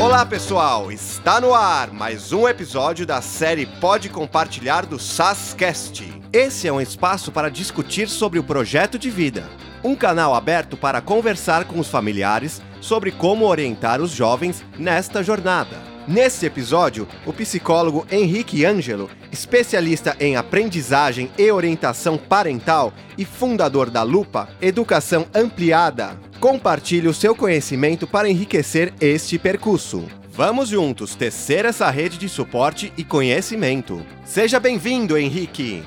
Olá pessoal, está no ar mais um episódio da série Pode Compartilhar do SASCast. Esse é um espaço para discutir sobre o projeto de vida, um canal aberto para conversar com os familiares sobre como orientar os jovens nesta jornada. Nesse episódio, o psicólogo Henrique Ângelo, especialista em aprendizagem e orientação parental e fundador da Lupa Educação Ampliada, compartilha o seu conhecimento para enriquecer este percurso. Vamos juntos tecer essa rede de suporte e conhecimento. Seja bem-vindo, Henrique!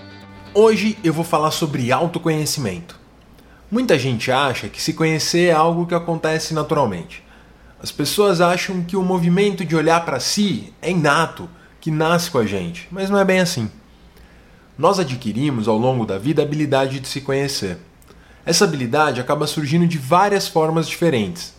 Hoje eu vou falar sobre autoconhecimento. Muita gente acha que se conhecer é algo que acontece naturalmente. As pessoas acham que o movimento de olhar para si é inato, que nasce com a gente, mas não é bem assim. Nós adquirimos ao longo da vida a habilidade de se conhecer. Essa habilidade acaba surgindo de várias formas diferentes.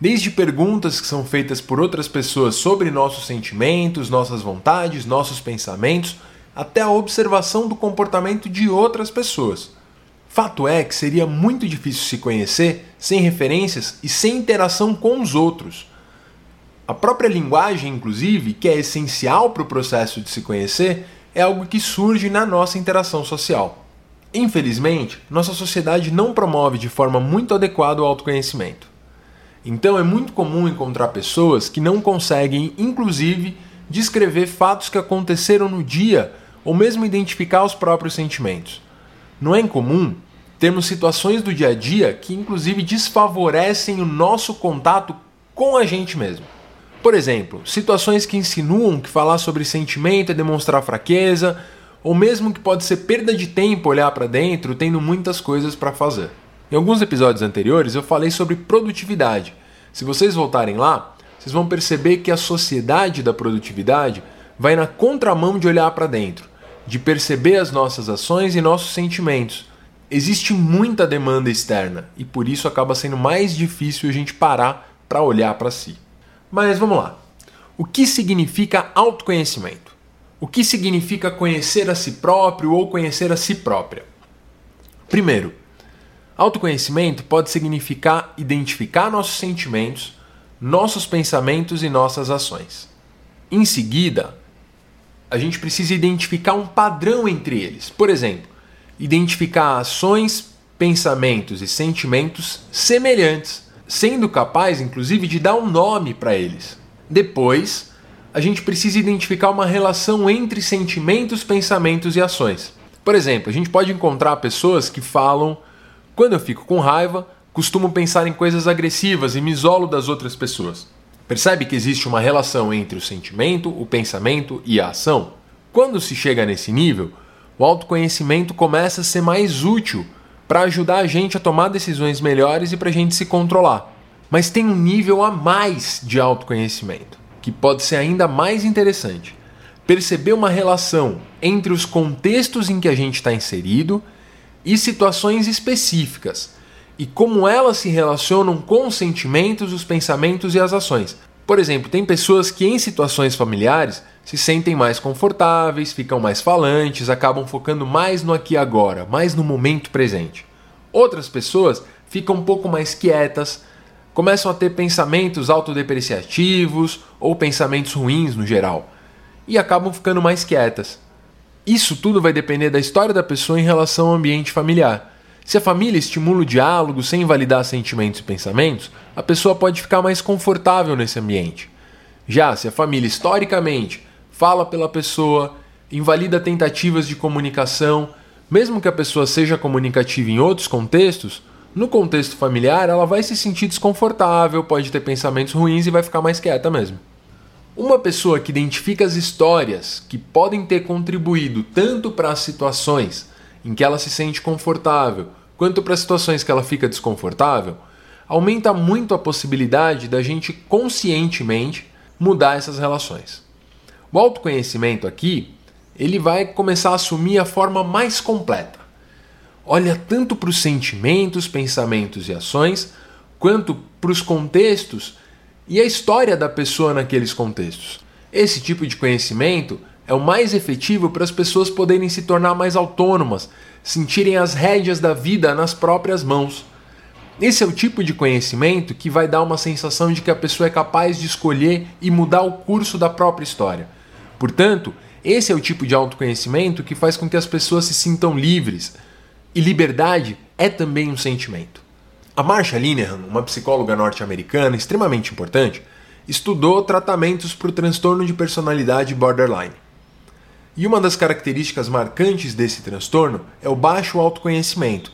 Desde perguntas que são feitas por outras pessoas sobre nossos sentimentos, nossas vontades, nossos pensamentos, até a observação do comportamento de outras pessoas. Fato é que seria muito difícil se conhecer sem referências e sem interação com os outros. A própria linguagem, inclusive, que é essencial para o processo de se conhecer, é algo que surge na nossa interação social. Infelizmente, nossa sociedade não promove de forma muito adequada o autoconhecimento. Então é muito comum encontrar pessoas que não conseguem, inclusive, descrever fatos que aconteceram no dia ou mesmo identificar os próprios sentimentos. Não é incomum temos situações do dia a dia que, inclusive, desfavorecem o nosso contato com a gente mesmo. Por exemplo, situações que insinuam que falar sobre sentimento é demonstrar fraqueza, ou mesmo que pode ser perda de tempo olhar para dentro tendo muitas coisas para fazer. Em alguns episódios anteriores eu falei sobre produtividade. Se vocês voltarem lá, vocês vão perceber que a sociedade da produtividade vai na contramão de olhar para dentro, de perceber as nossas ações e nossos sentimentos existe muita demanda externa e por isso acaba sendo mais difícil a gente parar para olhar para si. Mas vamos lá. O que significa autoconhecimento? O que significa conhecer a si próprio ou conhecer a si própria? Primeiro, autoconhecimento pode significar identificar nossos sentimentos, nossos pensamentos e nossas ações. Em seguida, a gente precisa identificar um padrão entre eles. Por exemplo, identificar ações, pensamentos e sentimentos semelhantes, sendo capaz, inclusive, de dar um nome para eles. Depois, a gente precisa identificar uma relação entre sentimentos, pensamentos e ações. Por exemplo, a gente pode encontrar pessoas que falam: quando eu fico com raiva, costumo pensar em coisas agressivas e me isolo das outras pessoas. Percebe que existe uma relação entre o sentimento, o pensamento e a ação? Quando se chega nesse nível, o autoconhecimento começa a ser mais útil para ajudar a gente a tomar decisões melhores e para a gente se controlar. Mas tem um nível a mais de autoconhecimento, que pode ser ainda mais interessante. Perceber uma relação entre os contextos em que a gente está inserido e situações específicas, e como elas se relacionam com os sentimentos, os pensamentos e as ações. Por exemplo, tem pessoas que em situações familiares se sentem mais confortáveis, ficam mais falantes, acabam focando mais no aqui e agora, mais no momento presente. Outras pessoas ficam um pouco mais quietas, começam a ter pensamentos autodepreciativos ou pensamentos ruins no geral e acabam ficando mais quietas. Isso tudo vai depender da história da pessoa em relação ao ambiente familiar. Se a família estimula o diálogo sem invalidar sentimentos e pensamentos, a pessoa pode ficar mais confortável nesse ambiente. Já se a família historicamente fala pela pessoa, invalida tentativas de comunicação, mesmo que a pessoa seja comunicativa em outros contextos, no contexto familiar ela vai se sentir desconfortável, pode ter pensamentos ruins e vai ficar mais quieta mesmo. Uma pessoa que identifica as histórias que podem ter contribuído tanto para as situações em que ela se sente confortável, quanto para situações que ela fica desconfortável, aumenta muito a possibilidade da gente conscientemente mudar essas relações. O autoconhecimento aqui, ele vai começar a assumir a forma mais completa. Olha tanto para os sentimentos, pensamentos e ações, quanto para os contextos e a história da pessoa naqueles contextos. Esse tipo de conhecimento é o mais efetivo para as pessoas poderem se tornar mais autônomas, sentirem as rédeas da vida nas próprias mãos. Esse é o tipo de conhecimento que vai dar uma sensação de que a pessoa é capaz de escolher e mudar o curso da própria história. Portanto, esse é o tipo de autoconhecimento que faz com que as pessoas se sintam livres. E liberdade é também um sentimento. A Marsha Linehan, uma psicóloga norte-americana extremamente importante, estudou tratamentos para o transtorno de personalidade borderline. E uma das características marcantes desse transtorno é o baixo autoconhecimento,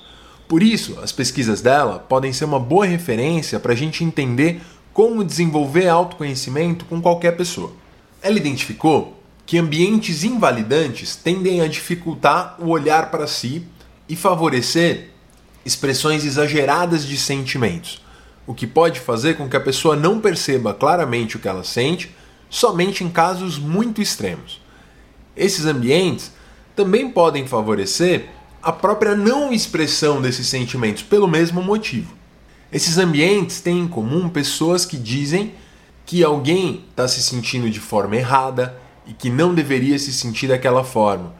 por isso, as pesquisas dela podem ser uma boa referência para a gente entender como desenvolver autoconhecimento com qualquer pessoa. Ela identificou que ambientes invalidantes tendem a dificultar o olhar para si e favorecer expressões exageradas de sentimentos, o que pode fazer com que a pessoa não perceba claramente o que ela sente somente em casos muito extremos. Esses ambientes também podem favorecer a própria não expressão desses sentimentos pelo mesmo motivo. Esses ambientes têm em comum pessoas que dizem que alguém está se sentindo de forma errada e que não deveria se sentir daquela forma.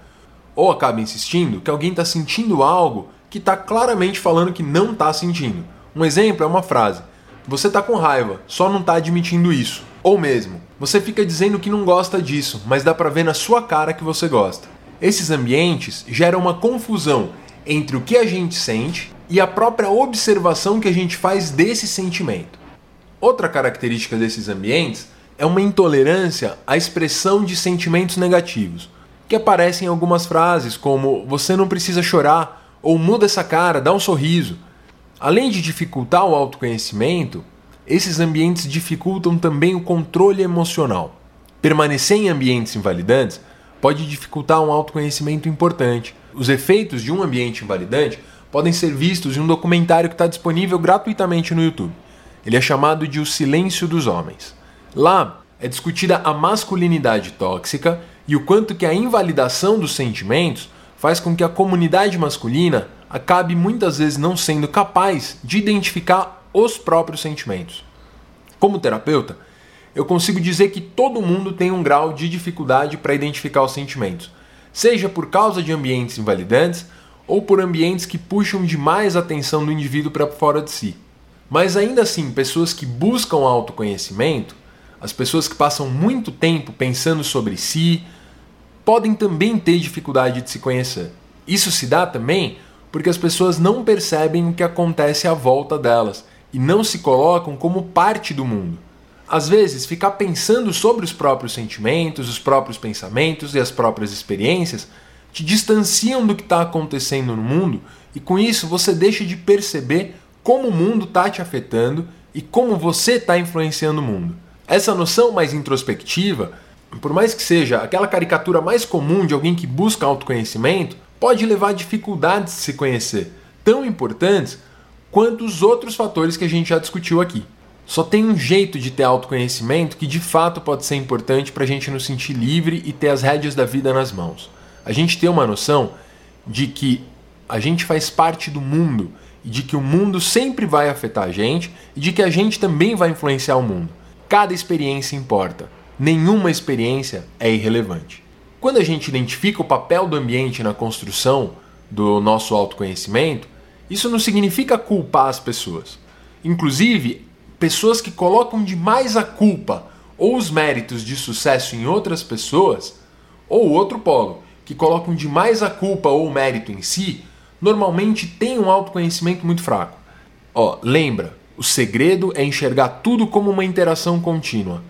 Ou acaba insistindo que alguém está sentindo algo que está claramente falando que não está sentindo. Um exemplo é uma frase: Você está com raiva, só não está admitindo isso. Ou mesmo, você fica dizendo que não gosta disso, mas dá para ver na sua cara que você gosta. Esses ambientes geram uma confusão entre o que a gente sente e a própria observação que a gente faz desse sentimento. Outra característica desses ambientes é uma intolerância à expressão de sentimentos negativos, que aparecem em algumas frases como você não precisa chorar ou muda essa cara, dá um sorriso. Além de dificultar o autoconhecimento, esses ambientes dificultam também o controle emocional. Permanecer em ambientes invalidantes pode dificultar um autoconhecimento importante. Os efeitos de um ambiente invalidante podem ser vistos em um documentário que está disponível gratuitamente no YouTube. Ele é chamado de O Silêncio dos Homens. Lá é discutida a masculinidade tóxica e o quanto que a invalidação dos sentimentos faz com que a comunidade masculina acabe muitas vezes não sendo capaz de identificar os próprios sentimentos. Como terapeuta, eu consigo dizer que todo mundo tem um grau de dificuldade para identificar os sentimentos, seja por causa de ambientes invalidantes ou por ambientes que puxam demais a atenção do indivíduo para fora de si. Mas ainda assim, pessoas que buscam autoconhecimento, as pessoas que passam muito tempo pensando sobre si, podem também ter dificuldade de se conhecer. Isso se dá também porque as pessoas não percebem o que acontece à volta delas e não se colocam como parte do mundo. Às vezes, ficar pensando sobre os próprios sentimentos, os próprios pensamentos e as próprias experiências te distanciam do que está acontecendo no mundo e com isso você deixa de perceber como o mundo está te afetando e como você está influenciando o mundo. Essa noção mais introspectiva, por mais que seja aquela caricatura mais comum de alguém que busca autoconhecimento, pode levar a dificuldades de se conhecer, tão importantes quanto os outros fatores que a gente já discutiu aqui. Só tem um jeito de ter autoconhecimento que de fato pode ser importante para a gente nos sentir livre e ter as rédeas da vida nas mãos. A gente ter uma noção de que a gente faz parte do mundo e de que o mundo sempre vai afetar a gente e de que a gente também vai influenciar o mundo. Cada experiência importa. Nenhuma experiência é irrelevante. Quando a gente identifica o papel do ambiente na construção do nosso autoconhecimento, isso não significa culpar as pessoas. Inclusive, pessoas que colocam demais a culpa ou os méritos de sucesso em outras pessoas, ou outro polo, que colocam demais a culpa ou o mérito em si, normalmente têm um autoconhecimento muito fraco. Ó, lembra, o segredo é enxergar tudo como uma interação contínua.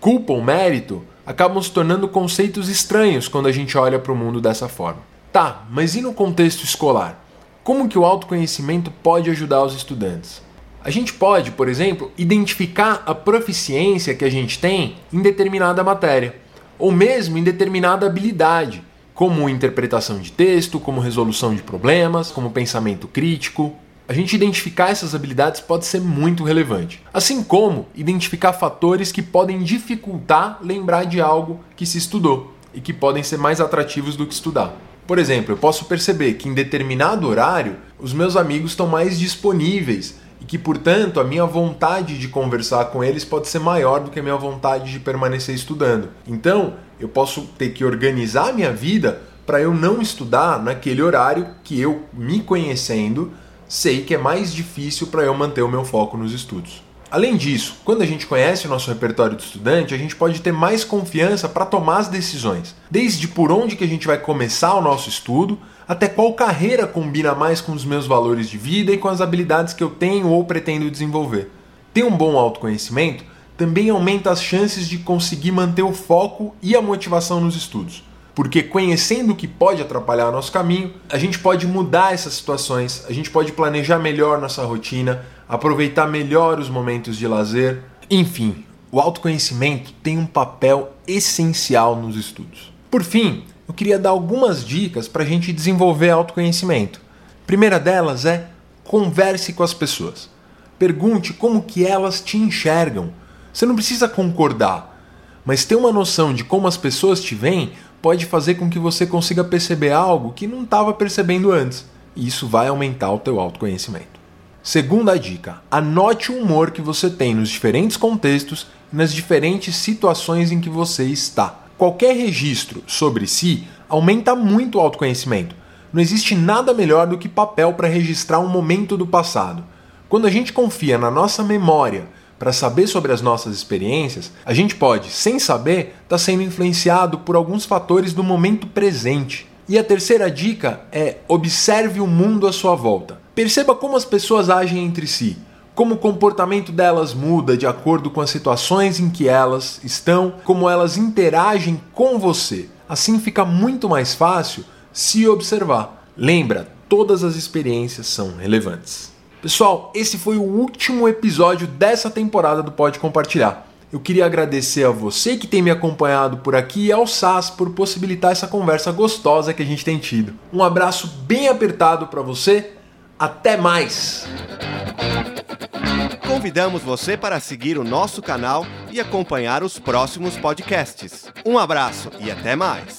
Culpa ou mérito acabam se tornando conceitos estranhos quando a gente olha para o mundo dessa forma. Tá, mas e no contexto escolar? Como que o autoconhecimento pode ajudar os estudantes? A gente pode, por exemplo, identificar a proficiência que a gente tem em determinada matéria, ou mesmo em determinada habilidade, como interpretação de texto, como resolução de problemas, como pensamento crítico. A gente identificar essas habilidades pode ser muito relevante, assim como identificar fatores que podem dificultar lembrar de algo que se estudou e que podem ser mais atrativos do que estudar. Por exemplo, eu posso perceber que em determinado horário os meus amigos estão mais disponíveis e que, portanto, a minha vontade de conversar com eles pode ser maior do que a minha vontade de permanecer estudando. Então, eu posso ter que organizar a minha vida para eu não estudar naquele horário que eu, me conhecendo, sei que é mais difícil para eu manter o meu foco nos estudos. Além disso, quando a gente conhece o nosso repertório de estudante, a gente pode ter mais confiança para tomar as decisões, desde por onde que a gente vai começar o nosso estudo, até qual carreira combina mais com os meus valores de vida e com as habilidades que eu tenho ou pretendo desenvolver. Ter um bom autoconhecimento também aumenta as chances de conseguir manter o foco e a motivação nos estudos. Porque conhecendo o que pode atrapalhar nosso caminho, a gente pode mudar essas situações, a gente pode planejar melhor nossa rotina, aproveitar melhor os momentos de lazer. Enfim, o autoconhecimento tem um papel essencial nos estudos. Por fim, eu queria dar algumas dicas para a gente desenvolver autoconhecimento. Primeira delas é converse com as pessoas. Pergunte como que elas te enxergam. Você não precisa concordar, mas ter uma noção de como as pessoas te veem pode fazer com que você consiga perceber algo que não estava percebendo antes. E isso vai aumentar o teu autoconhecimento. Segunda dica: anote o humor que você tem nos diferentes contextos e nas diferentes situações em que você está. Qualquer registro sobre si aumenta muito o autoconhecimento. Não existe nada melhor do que papel para registrar um momento do passado. Quando a gente confia na nossa memória para saber sobre as nossas experiências, a gente pode, sem saber, estar tá sendo influenciado por alguns fatores do momento presente. E a terceira dica é observe o mundo à sua volta. Perceba como as pessoas agem entre si, como o comportamento delas muda de acordo com as situações em que elas estão, como elas interagem com você. Assim fica muito mais fácil se observar. Lembra, todas as experiências são relevantes. Pessoal, esse foi o último episódio dessa temporada do Pode Compartilhar. Eu queria agradecer a você que tem me acompanhado por aqui e ao SAS por possibilitar essa conversa gostosa que a gente tem tido. Um abraço bem apertado para você até mais! Convidamos você para seguir o nosso canal e acompanhar os próximos podcasts. Um abraço e até mais!